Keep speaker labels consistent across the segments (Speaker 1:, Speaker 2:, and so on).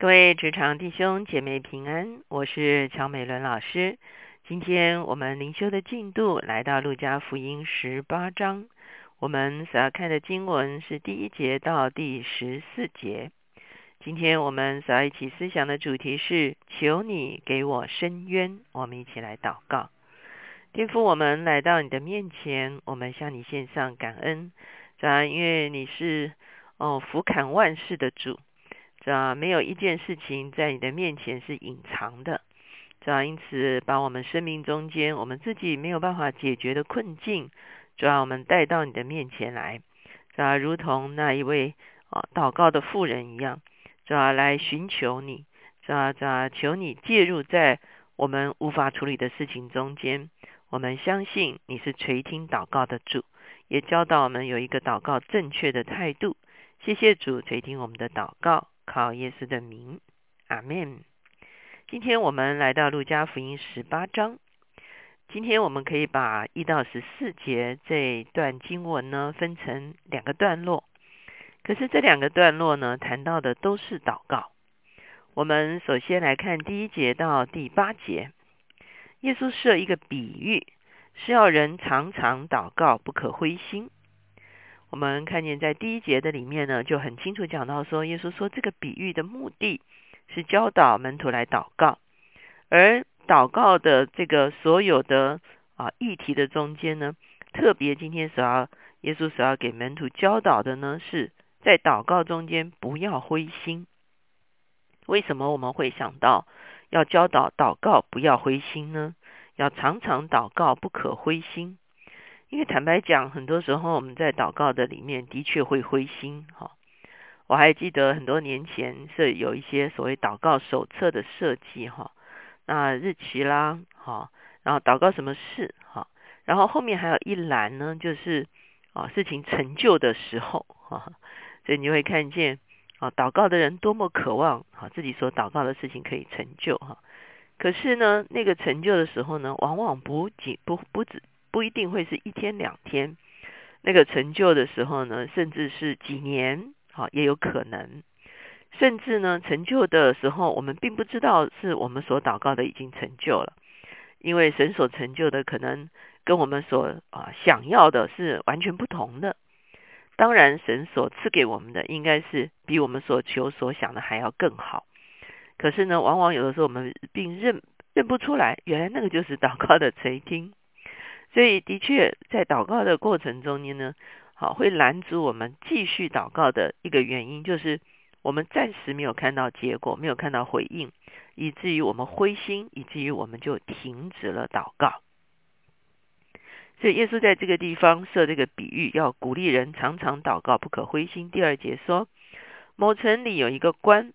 Speaker 1: 各位职场弟兄姐妹平安，我是乔美伦老师。今天我们灵修的进度来到路加福音十八章，我们所要看的经文是第一节到第十四节。今天我们所要一起思想的主题是：求你给我伸冤。我们一起来祷告，天父，我们来到你的面前，我们向你献上感恩，主要因为你是哦俯瞰万事的主。这没有一件事情在你的面前是隐藏的，这样因此把我们生命中间我们自己没有办法解决的困境，主要我们带到你的面前来，这如同那一位啊祷告的妇人一样，这来寻求你，这这求你介入在我们无法处理的事情中间，我们相信你是垂听祷告的主，也教导我们有一个祷告正确的态度。谢谢主垂听我们的祷告。靠耶稣的名，阿门。今天我们来到路加福音十八章。今天我们可以把一到十四节这段经文呢分成两个段落。可是这两个段落呢谈到的都是祷告。我们首先来看第一节到第八节。耶稣设一个比喻，是要人常常祷告，不可灰心。我们看见在第一节的里面呢，就很清楚讲到说，耶稣说这个比喻的目的是教导门徒来祷告，而祷告的这个所有的啊议题的中间呢，特别今天所要耶稣所要给门徒教导的呢，是在祷告中间不要灰心。为什么我们会想到要教导祷告不要灰心呢？要常常祷告，不可灰心。因为坦白讲，很多时候我们在祷告的里面的确会灰心哈。我还记得很多年前是有一些所谓祷告手册的设计哈，那日期啦哈，然后祷告什么事哈，然后后面还有一栏呢，就是啊事情成就的时候哈，所以你会看见啊祷告的人多么渴望啊自己所祷告的事情可以成就哈，可是呢那个成就的时候呢，往往不仅不不止。不一定会是一天两天，那个成就的时候呢，甚至是几年，好也有可能。甚至呢，成就的时候，我们并不知道是我们所祷告的已经成就了，因为神所成就的可能跟我们所啊想要的是完全不同的。当然，神所赐给我们的应该是比我们所求所想的还要更好。可是呢，往往有的时候我们并认认不出来，原来那个就是祷告的垂听。所以，的确，在祷告的过程中间呢，好会拦阻我们继续祷告的一个原因，就是我们暂时没有看到结果，没有看到回应，以至于我们灰心，以至于我们就停止了祷告。所以，耶稣在这个地方设这个比喻，要鼓励人常常祷告，不可灰心。第二节说，某城里有一个官，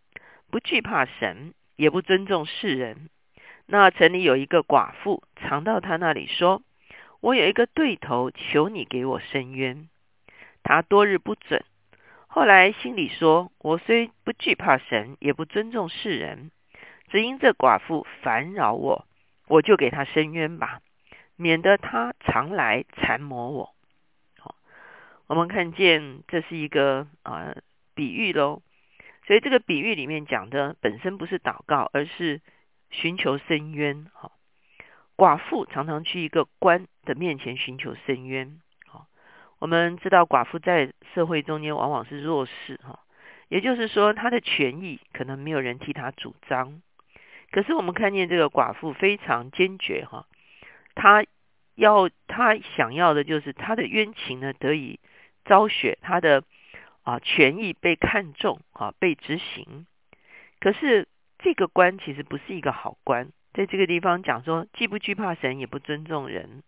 Speaker 1: 不惧怕神，也不尊重世人。那城里有一个寡妇，常到他那里说。我有一个对头，求你给我伸冤。他多日不准，后来心里说：我虽不惧怕神，也不尊重世人，只因这寡妇烦扰我，我就给他伸冤吧，免得他常来缠磨我。好，我们看见这是一个啊比喻喽。所以这个比喻里面讲的本身不是祷告，而是寻求伸冤。好。寡妇常常去一个官的面前寻求伸冤。好，我们知道寡妇在社会中间往往是弱势，哈，也就是说她的权益可能没有人替她主张。可是我们看见这个寡妇非常坚决，哈，她要她想要的就是她的冤情呢得以昭雪，她的啊权益被看重，啊被执行。可是这个官其实不是一个好官。在这个地方讲说，既不惧怕神，也不尊重人，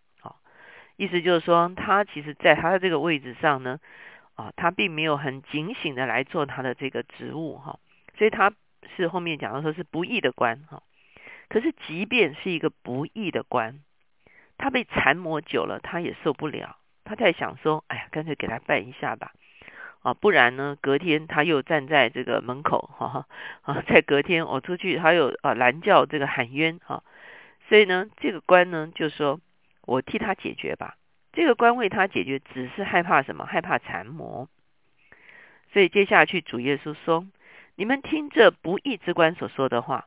Speaker 1: 意思就是说，他其实在他的这个位置上呢，啊，他并没有很警醒的来做他的这个职务，哈，所以他是后面讲到说是不义的官，哈，可是即便是一个不义的官，他被缠磨久了，他也受不了，他在想说，哎呀，干脆给他办一下吧。啊，不然呢？隔天他又站在这个门口，哈哈啊！在隔天我出去，他又啊拦叫这个喊冤，哈。所以呢，这个官呢就说：“我替他解决吧。”这个官为他解决，只是害怕什么？害怕残魔。所以接下去主耶稣说：“你们听着不义之官所说的话。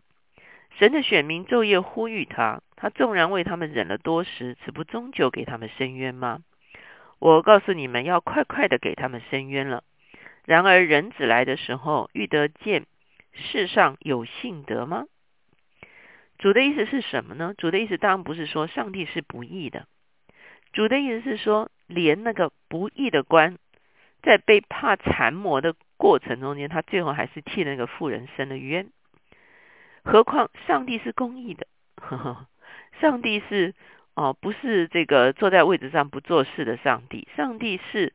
Speaker 1: 神的选民昼夜呼吁他，他纵然为他们忍了多时，此不终究给他们伸冤吗？我告诉你们要快快的给他们伸冤了。然而人子来的时候，遇得见世上有信德吗？主的意思是什么呢？主的意思当然不是说上帝是不义的，主的意思是说，连那个不义的官，在被怕残磨的过程中间，他最后还是替那个妇人伸了冤。何况上帝是公义的，呵 呵上帝是哦，不是这个坐在位置上不做事的上帝。上帝是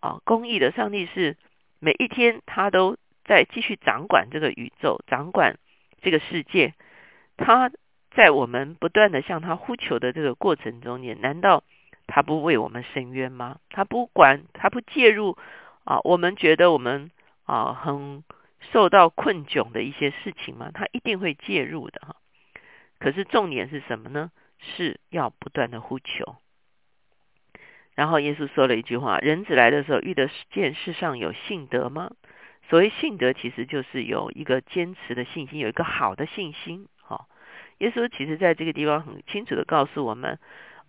Speaker 1: 啊，公义的。上帝是每一天他都在继续掌管这个宇宙，掌管这个世界。他在我们不断的向他呼求的这个过程中间，难道他不为我们伸冤吗？他不管，他不介入啊？我们觉得我们啊很。受到困窘的一些事情嘛，他一定会介入的哈。可是重点是什么呢？是要不断的呼求。然后耶稣说了一句话：“人子来的时候，遇的见世上有信德吗？”所谓信德，其实就是有一个坚持的信心，有一个好的信心。耶稣其实在这个地方很清楚的告诉我们，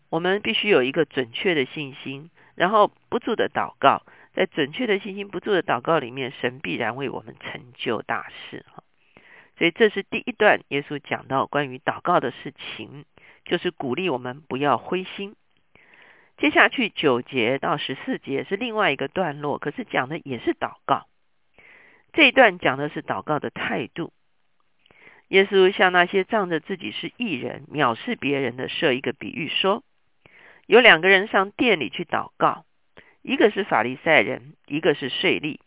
Speaker 1: 我们必须有一个准确的信心，然后不住的祷告。在准确的信心不住的祷告里面，神必然为我们成就大事哈。所以这是第一段，耶稣讲到关于祷告的事情，就是鼓励我们不要灰心。接下去九节到十四节是另外一个段落，可是讲的也是祷告。这一段讲的是祷告的态度。耶稣向那些仗着自己是异人、藐视别人的设一个比喻，说：有两个人上殿里去祷告。一个是法利赛人，一个是税吏。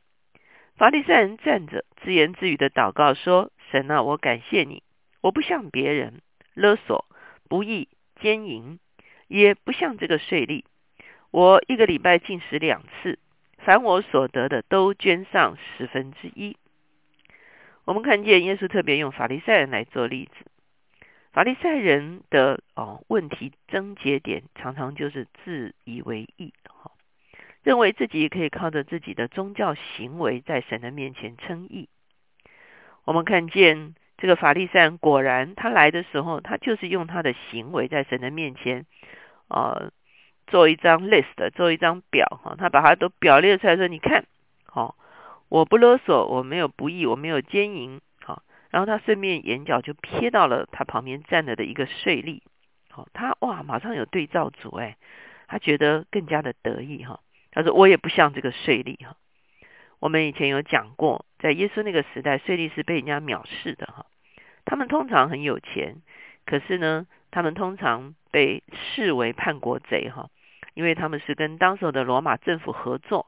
Speaker 1: 法利赛人站着，自言自语的祷告说：“神啊，我感谢你，我不像别人勒索、不义、奸淫，也不像这个税吏。我一个礼拜进食两次，凡我所得的都捐上十分之一。”我们看见耶稣特别用法利赛人来做例子。法利赛人的哦问题症结点，常常就是自以为意。认为自己可以靠着自己的宗教行为在神的面前称义。我们看见这个法利赛人，果然他来的时候，他就是用他的行为在神的面前，呃，做一张 list，做一张表，哈，他把它都表列出来，说：“你看，好，我不勒索，我没有不义，我没有奸淫，好。”然后他顺便眼角就瞥到了他旁边站着的一个税吏，好，他哇，马上有对照组，哎，他觉得更加的得意，哈。他说：“我也不像这个税吏哈。我们以前有讲过，在耶稣那个时代，税吏是被人家藐视的哈。他们通常很有钱，可是呢，他们通常被视为叛国贼哈，因为他们是跟当时的罗马政府合作，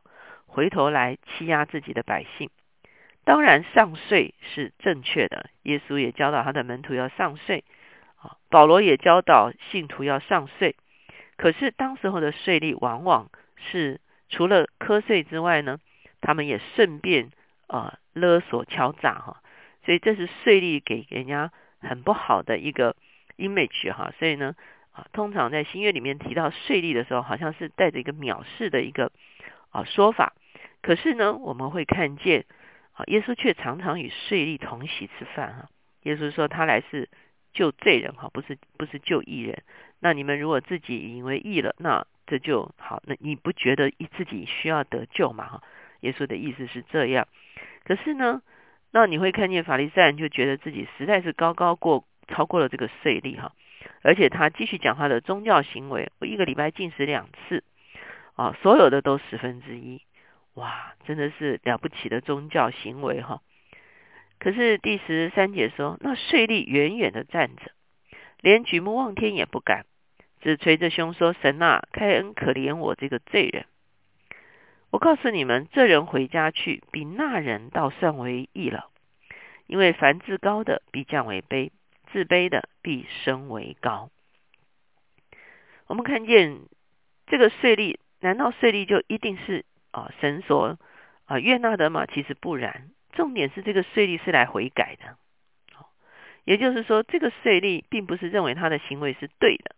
Speaker 1: 回头来欺压自己的百姓。当然，上税是正确的，耶稣也教导他的门徒要上税啊。保罗也教导信徒要上税。可是当时候的税吏往往是。除了瞌睡之外呢，他们也顺便啊勒索敲诈哈，所以这是税吏给人家很不好的一个 image 哈，所以呢啊，通常在新约里面提到税吏的时候，好像是带着一个藐视的一个啊说法。可是呢，我们会看见啊，耶稣却常常与税吏同席吃饭哈。耶稣说他来是救罪人哈，不是不是救义人。那你们如果自己以为义了，那这就好，那你不觉得自己需要得救吗？哈，耶稣的意思是这样。可是呢，那你会看见法利赛人就觉得自己实在是高高过超过了这个税吏哈，而且他继续讲他的宗教行为，我一个礼拜进食两次啊，所有的都十分之一，哇，真的是了不起的宗教行为哈。可是第十三节说，那税吏远远的站着，连举目望天也不敢。只捶着胸说：“神啊，开恩可怜我这个罪人！我告诉你们，这人回家去，比那人倒算为义了。因为凡自高的必降为卑，自卑的必升为高。”我们看见这个税吏，难道税吏就一定是啊神所啊悦纳的嘛？其实不然。重点是这个税吏是来悔改的。也就是说，这个税吏并不是认为他的行为是对的。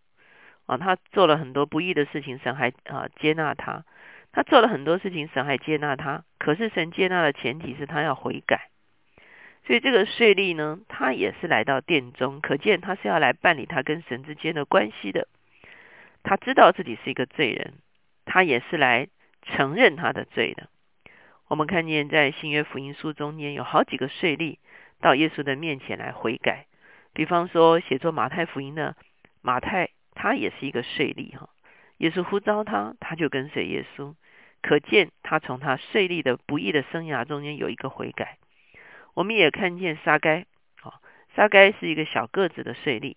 Speaker 1: 啊，他做了很多不义的事情，神还啊接纳他。他做了很多事情，神还接纳他。可是神接纳的前提是他要悔改。所以这个税吏呢，他也是来到殿中，可见他是要来办理他跟神之间的关系的。他知道自己是一个罪人，他也是来承认他的罪的。我们看见在新约福音书中间有好几个税吏到耶稣的面前来悔改。比方说，写作马太福音的马太，他也是一个税吏哈。耶稣呼召他，他就跟随耶稣。可见他从他税吏的不义的生涯中间有一个悔改。我们也看见撒该，啊，撒该是一个小个子的税吏，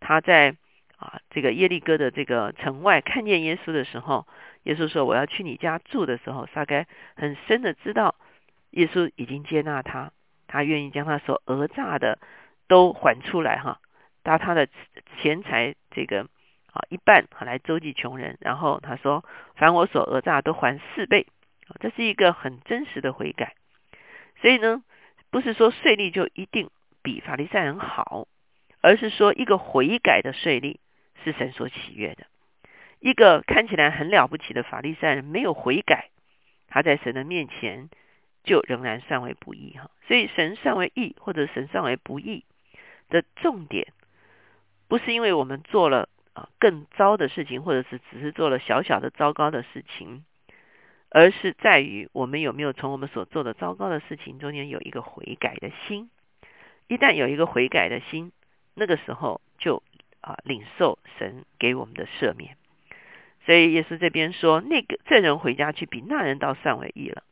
Speaker 1: 他在啊这个耶利哥的这个城外看见耶稣的时候，耶稣说我要去你家住的时候，撒该很深的知道耶稣已经接纳他，他愿意将他所讹诈的都还出来哈，把他的钱财这个啊一半来周济穷人，然后他说凡我所讹诈都还四倍，这是一个很真实的悔改，所以呢。不是说税吏就一定比法利赛人好，而是说一个悔改的税吏是神所喜悦的。一个看起来很了不起的法利赛人没有悔改，他在神的面前就仍然算为不义哈。所以神算为义或者神算为不义的重点，不是因为我们做了啊更糟的事情，或者是只是做了小小的糟糕的事情。而是在于我们有没有从我们所做的糟糕的事情中间有一个悔改的心。一旦有一个悔改的心，那个时候就啊领受神给我们的赦免。所以耶稣这边说，那个这人回家去比那人倒算为义了。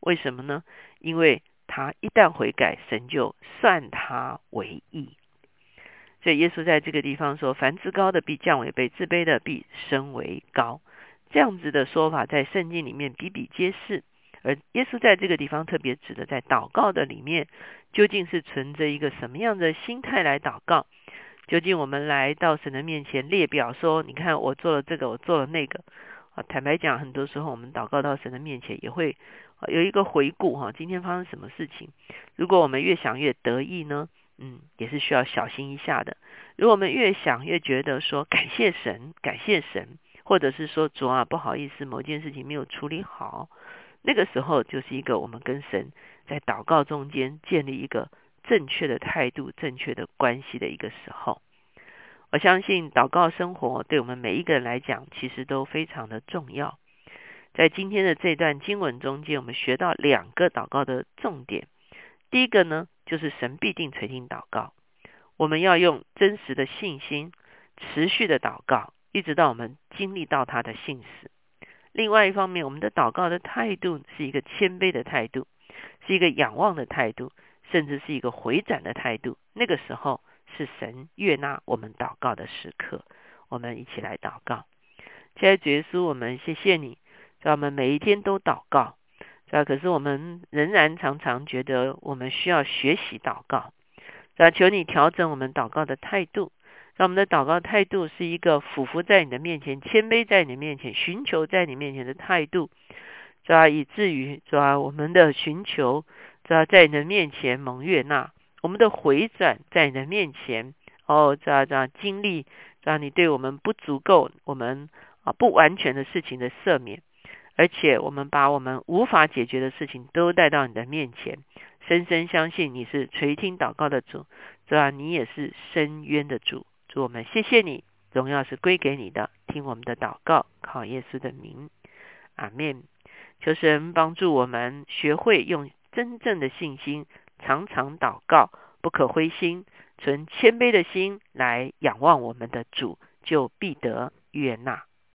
Speaker 1: 为什么呢？因为他一旦悔改，神就算他为义。所以耶稣在这个地方说：“凡自高的必降为卑，自卑的必升为高。”这样子的说法在圣经里面比比皆是，而耶稣在这个地方特别指的，在祷告的里面，究竟是存着一个什么样的心态来祷告？究竟我们来到神的面前列表说，你看我做了这个，我做了那个。啊，坦白讲，很多时候我们祷告到神的面前，也会有一个回顾哈，今天发生什么事情？如果我们越想越得意呢，嗯，也是需要小心一下的。如果我们越想越觉得说感谢神，感谢神。或者是说主啊，不好意思，某件事情没有处理好，那个时候就是一个我们跟神在祷告中间建立一个正确的态度、正确的关系的一个时候。我相信祷告生活对我们每一个人来讲，其实都非常的重要。在今天的这段经文中间，我们学到两个祷告的重点。第一个呢，就是神必定垂听祷告，我们要用真实的信心持续的祷告。一直到我们经历到他的信使。另外一方面，我们的祷告的态度是一个谦卑的态度，是一个仰望的态度，甚至是一个回转的态度。那个时候是神悦纳我们祷告的时刻。我们一起来祷告。亲爱的耶稣，我们谢谢你，在我们每一天都祷告，是吧可是我们仍然常常觉得我们需要学习祷告，是求你调整我们祷告的态度。让我们的祷告态度是一个俯伏在你的面前、谦卑在你的面前、寻求在你面前的态度，是吧以至于是吧我们的寻求主要在你的面前蒙悦纳，我们的回转在你的面前哦，这样这样经历，让你对我们不足够、我们啊不完全的事情的赦免，而且我们把我们无法解决的事情都带到你的面前，深深相信你是垂听祷告的主，主要你也是深渊的主。主我们谢谢你，荣耀是归给你的。听我们的祷告，靠耶稣的名，阿门。求神帮助我们学会用真正的信心，常常祷告，不可灰心，存谦卑的心来仰望我们的主，就必得悦纳。